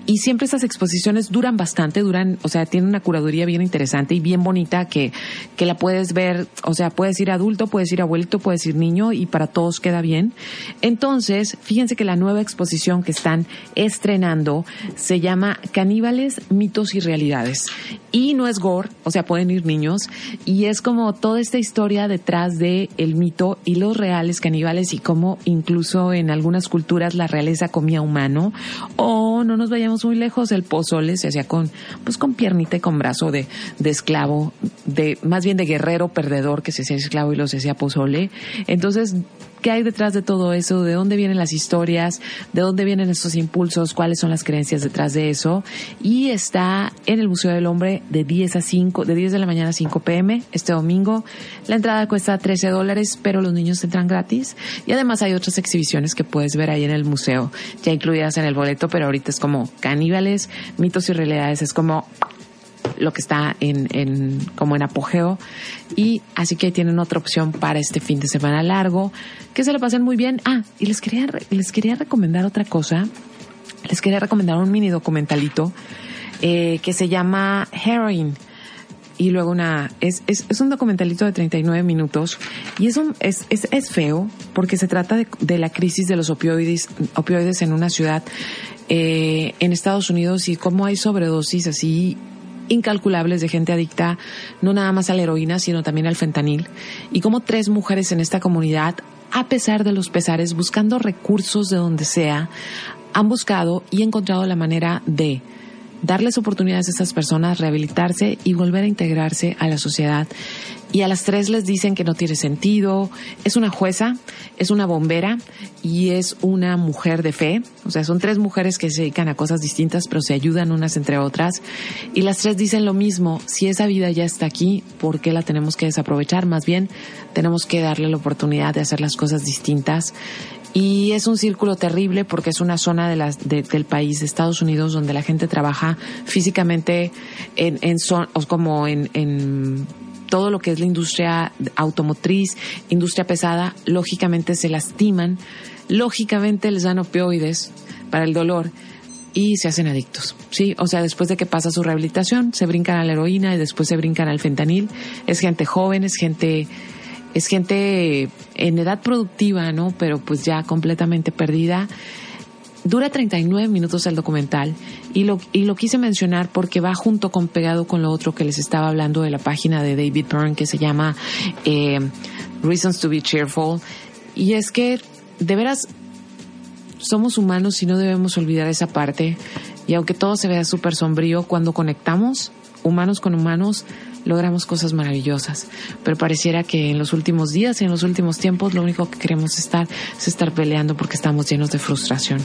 Y siempre estas exposiciones duran bastante, duran, o sea, tienen una curaduría bien interesante y bien bonita que, que la puedes ver, o sea, puedes ir adulto, puedes ir abuelito, puedes ir niño y para todos queda bien. Entonces, fíjense que la nueva exposición que están estrenando se llama Caníbales, mitos y realidades. Y no es gore, o sea, pueden ir niños y es como toda esta historia detrás de el mito y los reales caníbales y cómo incluso en algunas culturas la realeza comía humano o no nos vayamos muy lejos, el pozole se hacía con, pues con piernita y con brazo de, de esclavo, de, más bien de guerrero perdedor que se hacía esclavo y los hacía pozole. Entonces, ¿qué hay detrás de todo eso? ¿De dónde vienen las historias? ¿De dónde vienen estos impulsos? ¿Cuáles son las creencias detrás de eso? Y está en el Museo del Hombre de 10 a 5, de 10 de la mañana a 5 pm este domingo. La entrada cuesta 13 dólares, pero los niños entran gratis. Y además hay otras exhibiciones que puedes ver ahí en el museo, ya incluidas en el boleto, pero ahorita es como caníbales, mitos y realidades. Es como lo que está en, en como en apogeo. Y así que tienen otra opción para este fin de semana largo que se lo pasen muy bien. Ah y les quería les quería recomendar otra cosa. Les quería recomendar un mini documentalito eh, que se llama Heroin. Y luego una es, es, es un documentalito de 39 minutos. Y es, un, es, es, es feo porque se trata de, de la crisis de los opioides, opioides en una ciudad eh, en Estados Unidos y cómo hay sobredosis así incalculables de gente adicta no nada más a la heroína sino también al fentanil y cómo tres mujeres en esta comunidad a pesar de los pesares buscando recursos de donde sea han buscado y encontrado la manera de darles oportunidades a estas personas, rehabilitarse y volver a integrarse a la sociedad. Y a las tres les dicen que no tiene sentido. Es una jueza, es una bombera y es una mujer de fe. O sea, son tres mujeres que se dedican a cosas distintas, pero se ayudan unas entre otras. Y las tres dicen lo mismo. Si esa vida ya está aquí, ¿por qué la tenemos que desaprovechar? Más bien, tenemos que darle la oportunidad de hacer las cosas distintas y es un círculo terrible porque es una zona de las, del país, de Estados Unidos, donde la gente trabaja físicamente en, como en todo lo que es la industria automotriz, industria pesada, lógicamente se lastiman, lógicamente les dan opioides para el dolor y se hacen adictos, ¿sí? O sea, después de que pasa su rehabilitación, se brincan a la heroína y después se brincan al fentanil. Es gente joven, es gente es gente en edad productiva, ¿no? Pero pues ya completamente perdida. Dura 39 minutos el documental y lo, y lo quise mencionar porque va junto con pegado con lo otro que les estaba hablando de la página de David Byrne que se llama eh, Reasons to be Cheerful. Y es que de veras somos humanos y no debemos olvidar esa parte. Y aunque todo se vea súper sombrío, cuando conectamos humanos con humanos, logramos cosas maravillosas. Pero pareciera que en los últimos días y en los últimos tiempos lo único que queremos estar es estar peleando porque estamos llenos de frustración.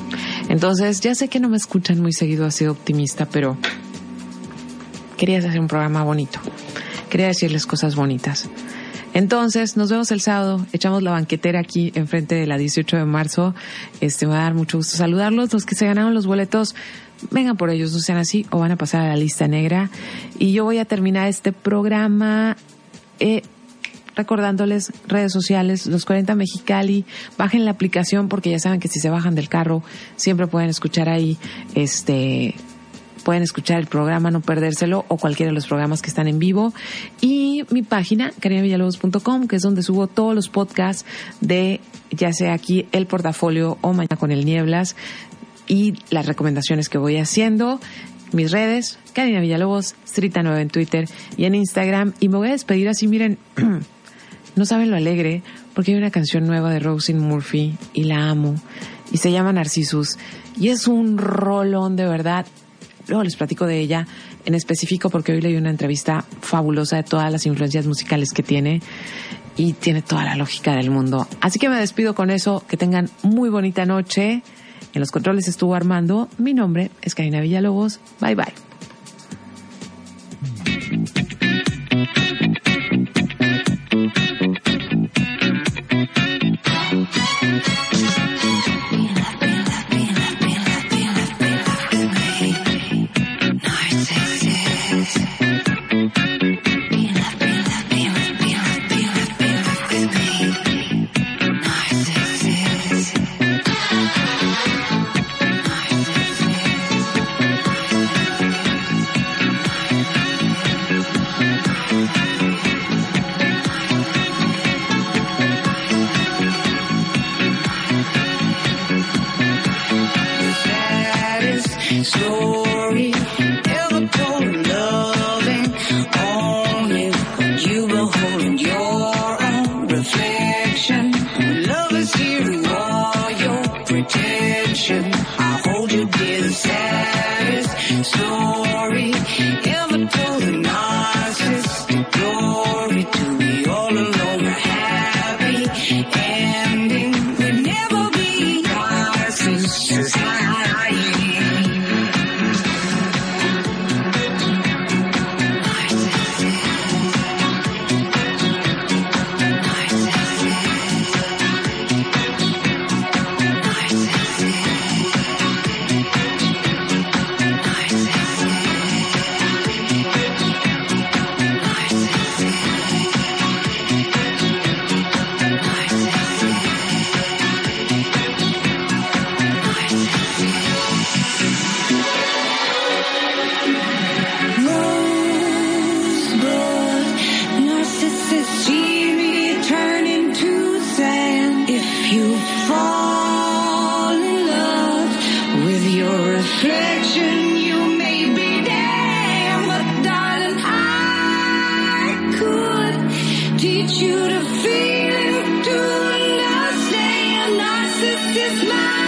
Entonces, ya sé que no me escuchan muy seguido así optimista, pero quería hacer un programa bonito. Quería decirles cosas bonitas. Entonces, nos vemos el sábado. Echamos la banquetera aquí enfrente de la 18 de marzo. Este, me va a dar mucho gusto saludarlos. Los que se ganaron los boletos, vengan por ellos, no sean así, o van a pasar a la lista negra. Y yo voy a terminar este programa eh, recordándoles redes sociales, los 40 Mexicali, bajen la aplicación porque ya saben que si se bajan del carro siempre pueden escuchar ahí este pueden escuchar el programa, no perdérselo, o cualquiera de los programas que están en vivo. Y mi página, carinavillalobos.com, que es donde subo todos los podcasts de, ya sea aquí el portafolio o mañana con el Nieblas, y las recomendaciones que voy haciendo. Mis redes, Karina Villalobos, Strita9 en Twitter y en Instagram. Y me voy a despedir así, miren, no saben lo alegre, porque hay una canción nueva de Rosin Murphy y la amo. Y se llama Narcissus. Y es un rolón de verdad. Luego les platico de ella en específico porque hoy leí una entrevista fabulosa de todas las influencias musicales que tiene y tiene toda la lógica del mundo. Así que me despido con eso. Que tengan muy bonita noche. En los controles estuvo Armando. Mi nombre es Karina Villalobos. Bye bye. This is my